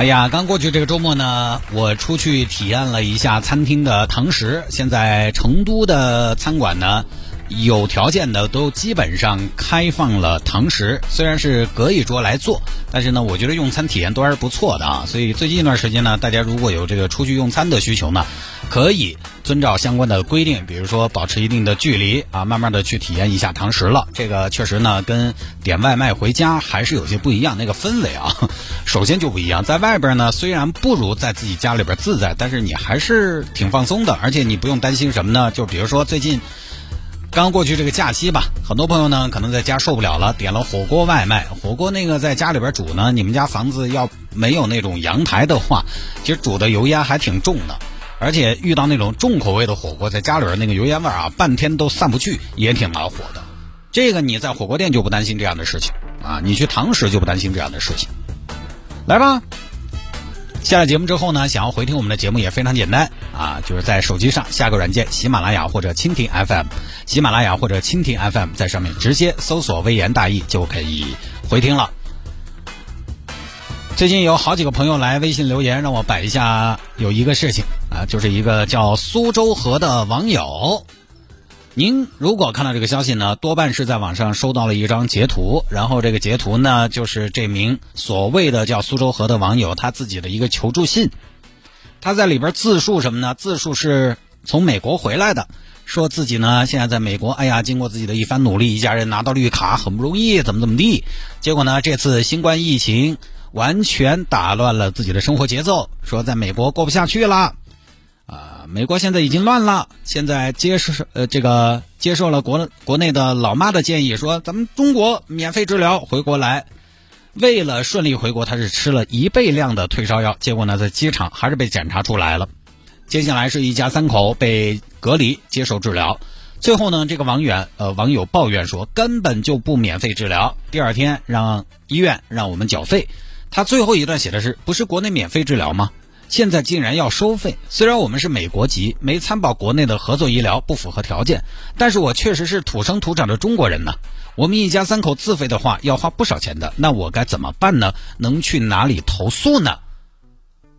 哎呀，刚过去这个周末呢，我出去体验了一下餐厅的堂食。现在成都的餐馆呢，有条件的都基本上开放了堂食，虽然是隔一桌来做，但是呢，我觉得用餐体验都还是不错的啊。所以最近一段时间呢，大家如果有这个出去用餐的需求呢，可以遵照相关的规定，比如说保持一定的距离啊，慢慢的去体验一下堂食了。这个确实呢，跟点外卖回家还是有些不一样，那个氛围啊，首先就不一样。在外边呢，虽然不如在自己家里边自在，但是你还是挺放松的，而且你不用担心什么呢？就比如说最近。刚过去这个假期吧，很多朋友呢可能在家受不了了，点了火锅外卖。火锅那个在家里边煮呢，你们家房子要没有那种阳台的话，其实煮的油烟还挺重的。而且遇到那种重口味的火锅，在家里边那个油烟味啊，半天都散不去，也挺恼火的。这个你在火锅店就不担心这样的事情啊，你去堂食就不担心这样的事情。来吧。下了节目之后呢，想要回听我们的节目也非常简单啊，就是在手机上下个软件，喜马拉雅或者蜻蜓 FM，喜马拉雅或者蜻蜓 FM，在上面直接搜索“微言大义”就可以回听了。最近有好几个朋友来微信留言，让我摆一下有一个事情啊，就是一个叫苏州河的网友。您如果看到这个消息呢，多半是在网上收到了一张截图，然后这个截图呢，就是这名所谓的叫苏州河的网友他自己的一个求助信。他在里边自述什么呢？自述是从美国回来的，说自己呢现在在美国，哎呀，经过自己的一番努力，一家人拿到绿卡很不容易，怎么怎么地。结果呢，这次新冠疫情完全打乱了自己的生活节奏，说在美国过不下去了。美国现在已经乱了，现在接受呃这个接受了国国内的老妈的建议，说咱们中国免费治疗回国来。为了顺利回国，他是吃了一倍量的退烧药，结果呢在机场还是被检查出来了。接下来是一家三口被隔离接受治疗，最后呢这个网友呃网友抱怨说根本就不免费治疗，第二天让医院让我们缴费。他最后一段写的是不是国内免费治疗吗？现在竟然要收费，虽然我们是美国籍，没参保国内的合作医疗，不符合条件，但是我确实是土生土长的中国人呢。我们一家三口自费的话要花不少钱的，那我该怎么办呢？能去哪里投诉呢？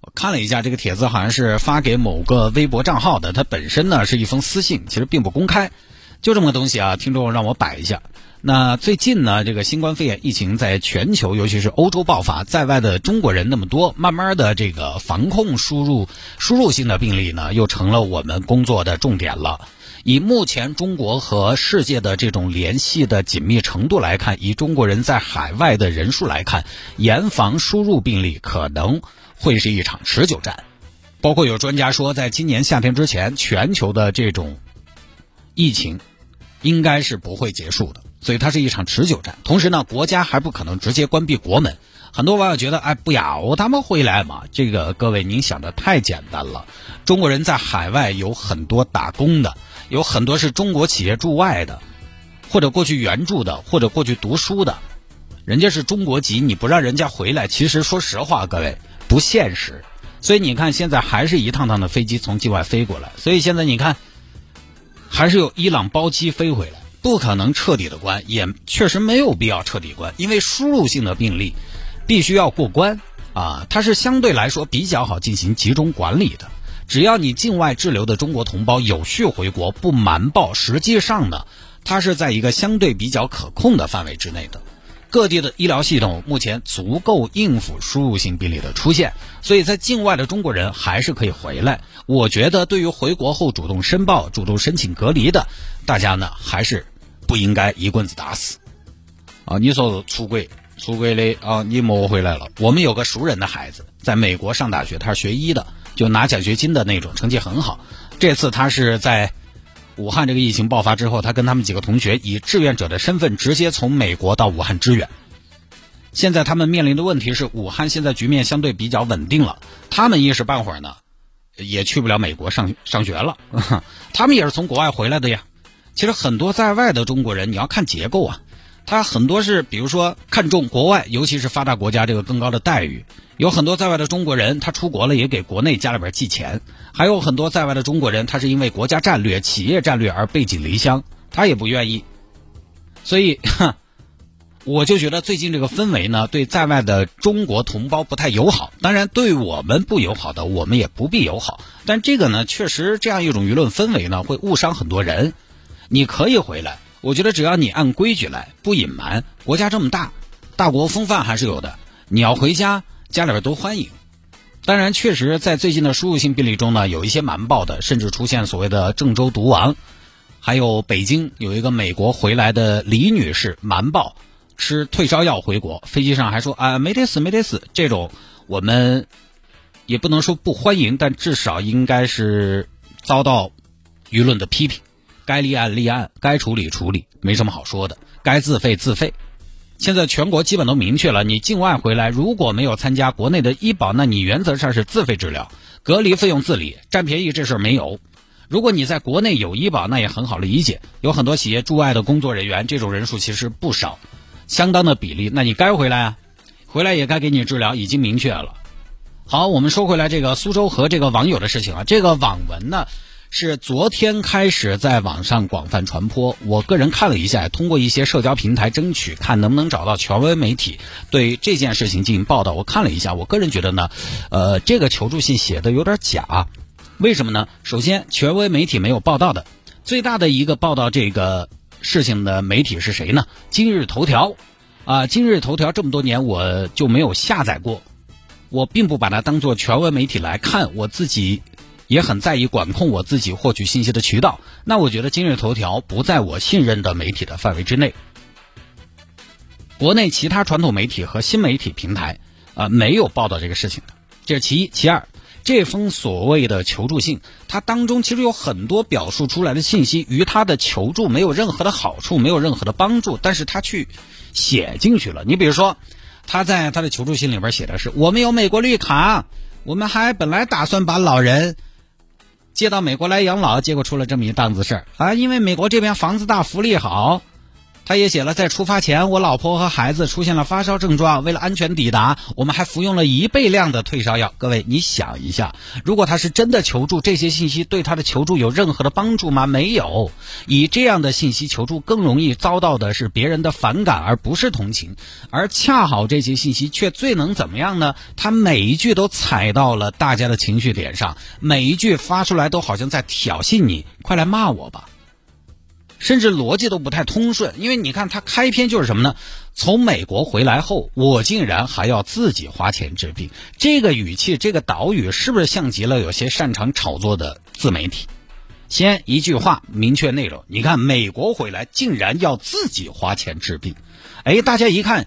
我看了一下这个帖子，好像是发给某个微博账号的，它本身呢是一封私信，其实并不公开，就这么个东西啊。听众让我摆一下。那最近呢，这个新冠肺炎疫情在全球，尤其是欧洲爆发，在外的中国人那么多，慢慢的这个防控输入输入性的病例呢，又成了我们工作的重点了。以目前中国和世界的这种联系的紧密程度来看，以中国人在海外的人数来看，严防输入病例可能会是一场持久战。包括有专家说，在今年夏天之前，全球的这种疫情应该是不会结束的。所以它是一场持久战，同时呢，国家还不可能直接关闭国门。很多网友觉得，哎，不要他们回来嘛？这个各位，您想的太简单了。中国人在海外有很多打工的，有很多是中国企业驻外的，或者过去援助的，或者过去读书的，人家是中国籍，你不让人家回来，其实说实话，各位不现实。所以你看，现在还是一趟趟的飞机从境外飞过来，所以现在你看，还是有伊朗包机飞回来。不可能彻底的关，也确实没有必要彻底关，因为输入性的病例必须要过关啊，它是相对来说比较好进行集中管理的。只要你境外滞留的中国同胞有序回国，不瞒报，实际上呢，它是在一个相对比较可控的范围之内的。各地的医疗系统目前足够应付输入性病例的出现，所以在境外的中国人还是可以回来。我觉得对于回国后主动申报、主动申请隔离的，大家呢还是。不应该一棍子打死，啊！你说出轨出轨的啊，你莫回来了。我们有个熟人的孩子在美国上大学，他是学医的，就拿奖学金的那种，成绩很好。这次他是在武汉这个疫情爆发之后，他跟他们几个同学以志愿者的身份直接从美国到武汉支援。现在他们面临的问题是，武汉现在局面相对比较稳定了，他们一时半会儿呢也去不了美国上上学了，他们也是从国外回来的呀。其实很多在外的中国人，你要看结构啊，他很多是比如说看重国外，尤其是发达国家这个更高的待遇。有很多在外的中国人，他出国了也给国内家里边寄钱；还有很多在外的中国人，他是因为国家战略、企业战略而背井离乡，他也不愿意。所以，我就觉得最近这个氛围呢，对在外的中国同胞不太友好。当然，对我们不友好的，我们也不必友好。但这个呢，确实这样一种舆论氛围呢，会误伤很多人。你可以回来，我觉得只要你按规矩来，不隐瞒，国家这么大，大国风范还是有的。你要回家，家里边都欢迎。当然，确实在最近的输入性病例中呢，有一些瞒报的，甚至出现所谓的郑州毒王，还有北京有一个美国回来的李女士瞒报吃退烧药回国，飞机上还说啊没得死没得死，这种我们也不能说不欢迎，但至少应该是遭到舆论的批评。该立案立案，该处理处理，没什么好说的。该自费自费。现在全国基本都明确了，你境外回来如果没有参加国内的医保，那你原则上是自费治疗，隔离费用自理，占便宜这事儿没有。如果你在国内有医保，那也很好理解，有很多企业驻外的工作人员，这种人数其实不少，相当的比例。那你该回来啊，回来也该给你治疗，已经明确了。好，我们说回来这个苏州和这个网友的事情啊，这个网文呢。是昨天开始在网上广泛传播。我个人看了一下，通过一些社交平台争取看能不能找到权威媒体对这件事情进行报道。我看了一下，我个人觉得呢，呃，这个求助信写的有点假。为什么呢？首先，权威媒体没有报道的，最大的一个报道这个事情的媒体是谁呢？今日头条。啊，今日头条这么多年我就没有下载过，我并不把它当做权威媒体来看，我自己。也很在意管控我自己获取信息的渠道，那我觉得今日头条不在我信任的媒体的范围之内。国内其他传统媒体和新媒体平台啊没有报道这个事情的，这是其一。其二，这封所谓的求助信，它当中其实有很多表述出来的信息与他的求助没有任何的好处，没有任何的帮助，但是他去写进去了。你比如说，他在他的求助信里边写的是：我们有美国绿卡，我们还本来打算把老人。接到美国来养老，结果出了这么一档子事儿啊！因为美国这边房子大，福利好。他也写了，在出发前，我老婆和孩子出现了发烧症状，为了安全抵达，我们还服用了一倍量的退烧药。各位，你想一下，如果他是真的求助，这些信息对他的求助有任何的帮助吗？没有。以这样的信息求助，更容易遭到的是别人的反感，而不是同情。而恰好这些信息却最能怎么样呢？他每一句都踩到了大家的情绪点上，每一句发出来都好像在挑衅你，快来骂我吧。甚至逻辑都不太通顺，因为你看他开篇就是什么呢？从美国回来后，我竟然还要自己花钱治病，这个语气，这个导语，是不是像极了有些擅长炒作的自媒体？先一句话明确内容，你看美国回来竟然要自己花钱治病，哎，大家一看，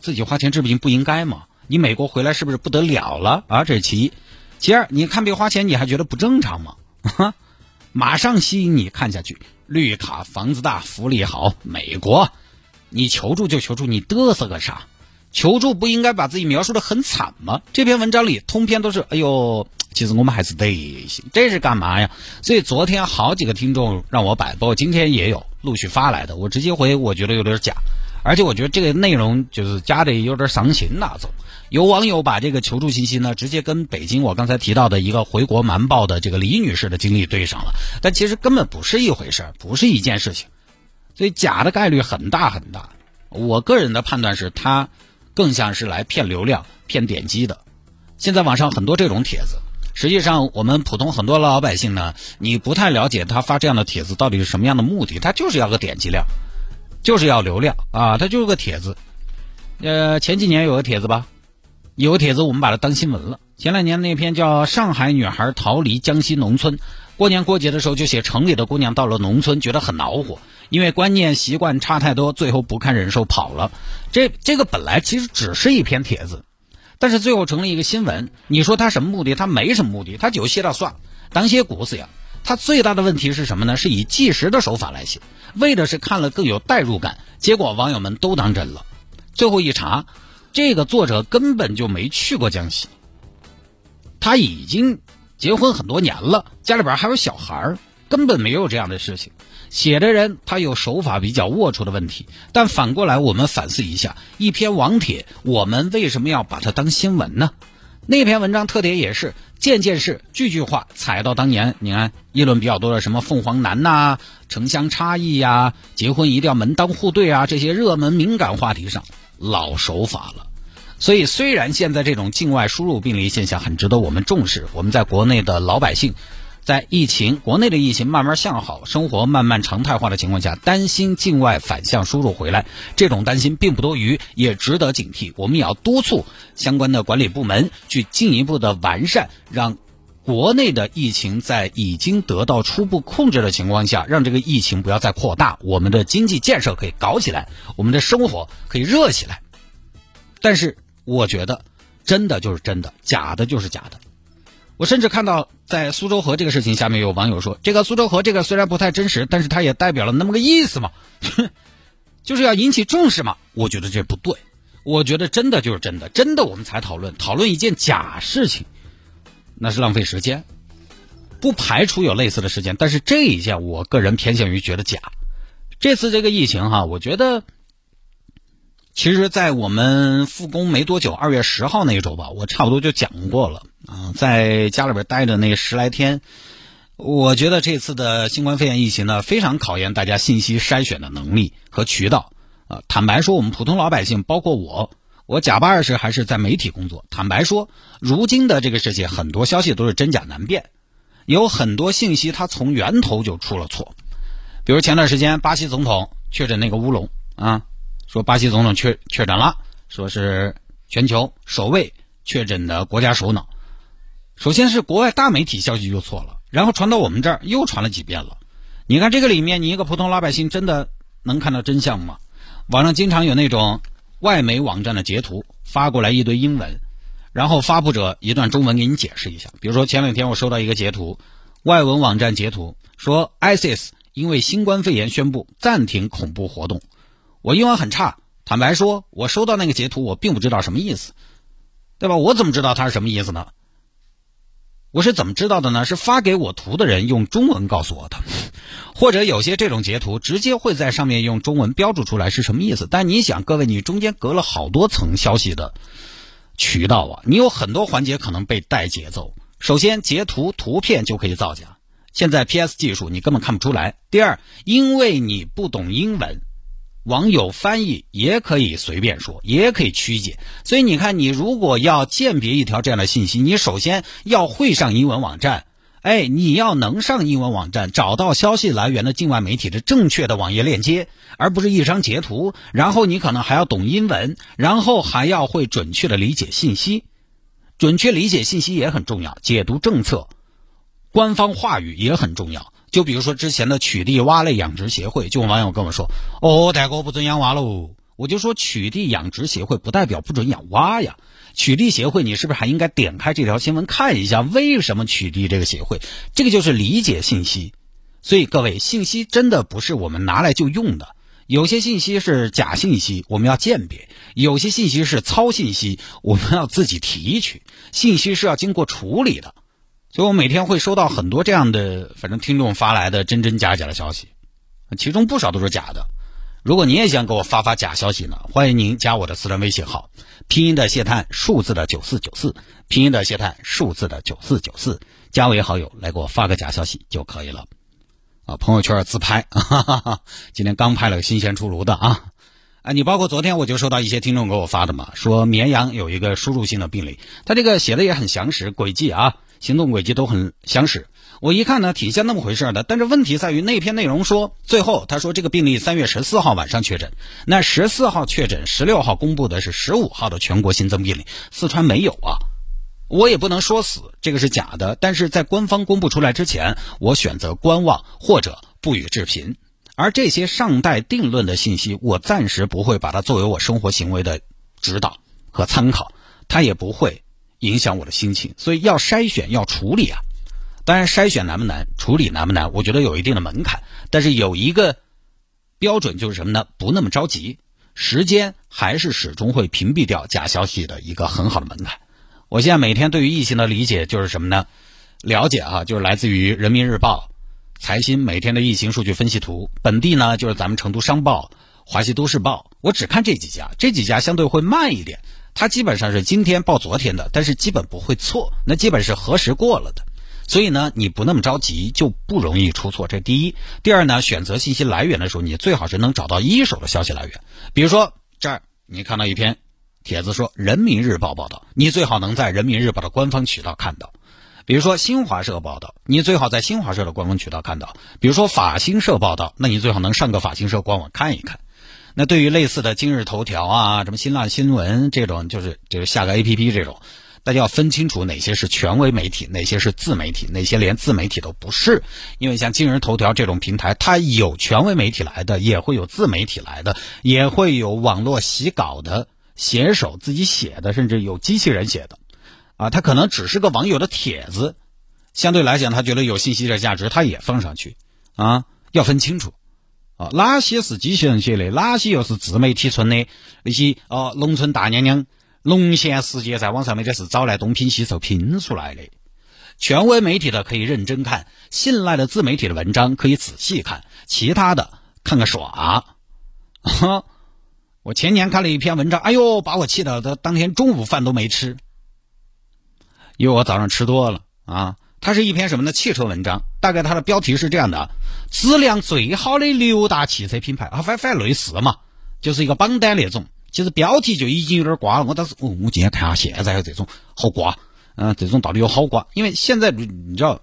自己花钱治病不应该吗？你美国回来是不是不得了了啊？这是其一，其二，你看病花钱，你还觉得不正常吗？马上吸引你看下去，绿卡、房子大、福利好，美国，你求助就求助，你嘚瑟个啥？求助不应该把自己描述的很惨吗？这篇文章里通篇都是，哎呦，其实我们还是得行，这是干嘛呀？所以昨天好几个听众让我摆，包括今天也有陆续发来的，我直接回，我觉得有点假，而且我觉得这个内容就是加的有点伤心那种。有网友把这个求助信息呢，直接跟北京我刚才提到的一个回国瞒报的这个李女士的经历对上了，但其实根本不是一回事不是一件事情，所以假的概率很大很大。我个人的判断是，他更像是来骗流量、骗点击的。现在网上很多这种帖子，实际上我们普通很多老百姓呢，你不太了解他发这样的帖子到底是什么样的目的，他就是要个点击量，就是要流量啊，他就是个帖子。呃，前几年有个帖子吧。有个帖子，我们把它当新闻了。前两年那篇叫《上海女孩逃离江西农村》，过年过节的时候就写城里的姑娘到了农村觉得很恼火，因为观念习惯差太多，最后不堪忍受跑了。这这个本来其实只是一篇帖子，但是最后成了一个新闻。你说他什么目的？他没什么目的，他就写了算了，当写故事呀。他最大的问题是什么呢？是以纪实的手法来写，为的是看了更有代入感。结果网友们都当真了，最后一查。这个作者根本就没去过江西，他已经结婚很多年了，家里边还有小孩儿，根本没有这样的事情。写的人他有手法比较龌龊的问题，但反过来我们反思一下，一篇网帖，我们为什么要把它当新闻呢？那篇文章特点也是件件事、句句话踩到当年你看议论比较多的什么凤凰男呐、城乡差异呀、结婚一定要门当户对啊这些热门敏感话题上，老手法了。所以虽然现在这种境外输入病例现象很值得我们重视，我们在国内的老百姓。在疫情国内的疫情慢慢向好，生活慢慢常态化的情况下，担心境外反向输入回来，这种担心并不多余，也值得警惕。我们也要督促相关的管理部门去进一步的完善，让国内的疫情在已经得到初步控制的情况下，让这个疫情不要再扩大，我们的经济建设可以搞起来，我们的生活可以热起来。但是，我觉得真的就是真的，假的就是假的。我甚至看到，在苏州河这个事情下面有网友说：“这个苏州河这个虽然不太真实，但是它也代表了那么个意思嘛，就是要引起重视嘛。”我觉得这不对，我觉得真的就是真的，真的我们才讨论，讨论一件假事情，那是浪费时间。不排除有类似的事件，但是这一件我个人偏向于觉得假。这次这个疫情哈，我觉得。其实，在我们复工没多久，二月十号那一周吧，我差不多就讲过了啊。在家里边待的那十来天，我觉得这次的新冠肺炎疫情呢，非常考验大家信息筛选的能力和渠道啊。坦白说，我们普通老百姓，包括我，我假巴二是还是在媒体工作。坦白说，如今的这个世界，很多消息都是真假难辨，有很多信息它从源头就出了错。比如前段时间巴西总统确诊那个乌龙啊。说巴西总统确确诊了，说是全球首位确诊的国家首脑。首先是国外大媒体消息就错了，然后传到我们这儿又传了几遍了。你看这个里面，你一个普通老百姓真的能看到真相吗？网上经常有那种外媒网站的截图发过来一堆英文，然后发布者一段中文给你解释一下。比如说前两天我收到一个截图，外文网站截图说，ISIS 因为新冠肺炎宣布暂停恐怖活动。我英文很差，坦白说，我收到那个截图，我并不知道什么意思，对吧？我怎么知道它是什么意思呢？我是怎么知道的呢？是发给我图的人用中文告诉我的，或者有些这种截图直接会在上面用中文标注出来是什么意思。但你想，各位，你中间隔了好多层消息的渠道啊，你有很多环节可能被带节奏。首先，截图图片就可以造假，现在 PS 技术你根本看不出来。第二，因为你不懂英文。网友翻译也可以随便说，也可以曲解，所以你看，你如果要鉴别一条这样的信息，你首先要会上英文网站，哎，你要能上英文网站，找到消息来源的境外媒体的正确的网页链接，而不是一张截图。然后你可能还要懂英文，然后还要会准确的理解信息，准确理解信息也很重要，解读政策、官方话语也很重要。就比如说之前的取缔蛙类养殖协会，就有网友跟我说：“哦，大哥不准养蛙喽。”我就说取缔养殖协会不代表不准养蛙呀。取缔协会，你是不是还应该点开这条新闻看一下，为什么取缔这个协会？这个就是理解信息。所以各位，信息真的不是我们拿来就用的。有些信息是假信息，我们要鉴别；有些信息是糙信息，我们要自己提取。信息是要经过处理的。所以我每天会收到很多这样的，反正听众发来的真真假假的消息，其中不少都是假的。如果你也想给我发发假消息呢，欢迎您加我的私人微信号，拼音的谢探，数字的九四九四，拼音的谢探，数字的九四九四，加为好友来给我发个假消息就可以了。啊，朋友圈自拍，哈哈哈，今天刚拍了个新鲜出炉的啊。啊，你包括昨天我就收到一些听众给我发的嘛，说绵阳有一个输入性的病例，他这个写的也很详实，轨迹啊。行动轨迹都很详实，我一看呢，挺像那么回事的。但是问题在于那篇内容说，最后他说这个病例三月十四号晚上确诊，那十四号确诊，十六号公布的是十五号的全国新增病例，四川没有啊。我也不能说死，这个是假的。但是在官方公布出来之前，我选择观望或者不予置评。而这些尚待定论的信息，我暂时不会把它作为我生活行为的指导和参考，它也不会。影响我的心情，所以要筛选，要处理啊。当然，筛选难不难，处理难不难，我觉得有一定的门槛。但是有一个标准就是什么呢？不那么着急，时间还是始终会屏蔽掉假消息的一个很好的门槛。我现在每天对于疫情的理解就是什么呢？了解啊，就是来自于人民日报、财新每天的疫情数据分析图。本地呢，就是咱们成都商报、华西都市报。我只看这几家，这几家相对会慢一点。它基本上是今天报昨天的，但是基本不会错，那基本是核实过了的。所以呢，你不那么着急，就不容易出错。这第一。第二呢，选择信息来源的时候，你最好是能找到一手的消息来源。比如说这儿，你看到一篇帖子说《人民日报》报道，你最好能在《人民日报》的官方渠道看到。比如说新华社报道，你最好在新华社的官方渠道看到。比如说法新社报道，那你最好能上个法新社官网看一看。那对于类似的今日头条啊、什么新浪新闻这种，就是就是下个 A P P 这种。大家要分清楚哪些是权威媒体，哪些是自媒体，哪些连自媒体都不是。因为像今日头条这种平台，它有权威媒体来的，也会有自媒体来的，也会有网络洗稿的写手自己写的，甚至有机器人写的。啊，他可能只是个网友的帖子，相对来讲，他觉得有信息的价值，他也放上去。啊，要分清楚。啊，哪些是机器人写的，哪些又是自媒体村的？那些哦，农村大娘娘。龙贤世界在网上面这是找来东拼西凑拼出来的，权威媒体的可以认真看，信赖的自媒体的文章可以仔细看，其他的看个耍。我前年看了一篇文章，哎呦，把我气的，他当天中午饭都没吃，因为我早上吃多了啊。它是一篇什么呢？汽车文章，大概它的标题是这样的：质量最好的六大汽车品牌啊，反反类似嘛，就是一个榜单那种。其实标题就已经有点挂了，我当时，哦，我今天看下现在这种好挂，嗯，这种到底有好挂？因为现在你知道，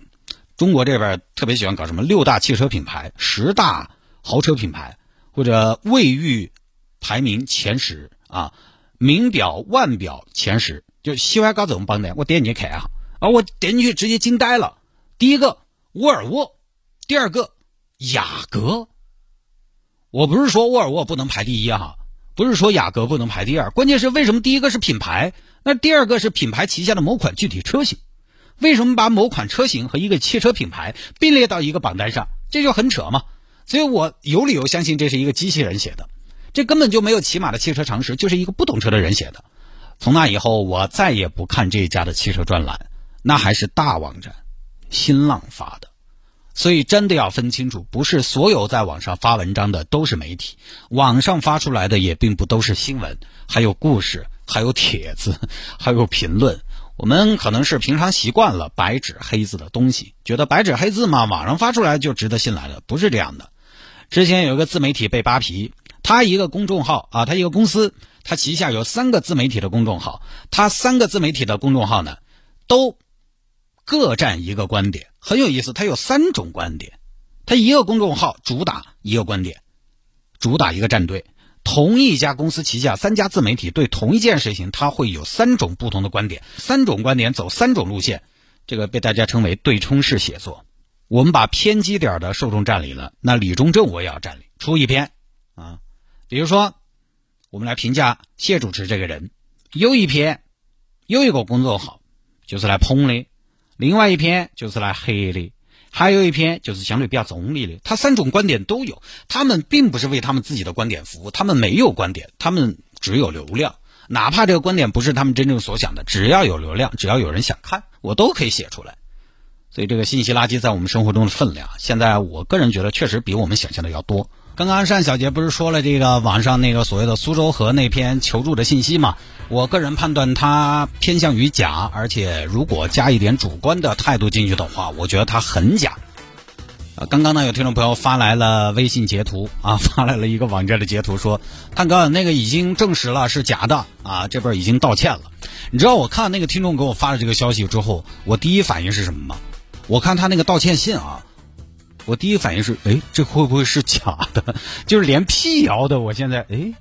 中国这边特别喜欢搞什么六大汽车品牌、十大豪车品牌，或者卫浴排名前十啊，名表、腕表前十，就喜欢搞这种榜单。我点进去看哈，啊，我点进去直接惊呆了。第一个沃尔沃，第二个雅阁。我不是说沃尔沃不能排第一哈。不是说雅阁不能排第二，关键是为什么第一个是品牌，那第二个是品牌旗下的某款具体车型？为什么把某款车型和一个汽车品牌并列到一个榜单上？这就很扯嘛！所以我有理由相信这是一个机器人写的，这根本就没有起码的汽车常识，就是一个不懂车的人写的。从那以后，我再也不看这家的汽车专栏，那还是大网站，新浪发的。所以真的要分清楚，不是所有在网上发文章的都是媒体，网上发出来的也并不都是新闻，还有故事，还有帖子，还有评论。我们可能是平常习惯了白纸黑字的东西，觉得白纸黑字嘛，网上发出来就值得信赖了，不是这样的。之前有一个自媒体被扒皮，他一个公众号啊，他一个公司，他旗下有三个自媒体的公众号，他三个自媒体的公众号呢，都。各占一个观点，很有意思。他有三种观点，他一个公众号主打一个观点，主打一个战队。同一家公司旗下三家自媒体对同一件事情，他会有三种不同的观点，三种观点走三种路线，这个被大家称为对冲式写作。我们把偏激点的受众占领了，那李忠正我也要占领，出一篇啊。比如说，我们来评价谢主持这个人，有一篇，有一个公众号就是来捧的。另外一篇就是来黑的，还有一篇就是相对比较中立的。他三种观点都有，他们并不是为他们自己的观点服务，他们没有观点，他们只有流量。哪怕这个观点不是他们真正所想的，只要有流量，只要有人想看，我都可以写出来。所以这个信息垃圾在我们生活中的分量，现在我个人觉得确实比我们想象的要多。刚刚单小杰不是说了这个网上那个所谓的苏州河那篇求助的信息嘛？我个人判断它偏向于假，而且如果加一点主观的态度进去的话，我觉得它很假。啊，刚刚呢有听众朋友发来了微信截图啊，发来了一个网站的截图，说探哥那个已经证实了是假的啊，这边已经道歉了。你知道我看那个听众给我发了这个消息之后，我第一反应是什么吗？我看他那个道歉信啊。我第一反应是，哎，这会不会是假的？就是连辟谣的，我现在，哎，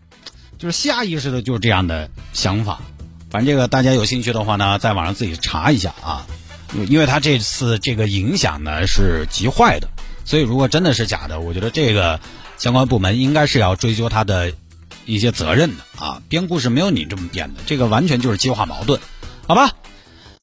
就是下意识的就是这样的想法。反正这个大家有兴趣的话呢，在网上自己查一下啊。因为他这次这个影响呢是极坏的，所以如果真的是假的，我觉得这个相关部门应该是要追究他的一些责任的啊。编故事没有你这么编的，这个完全就是激化矛盾，好吧？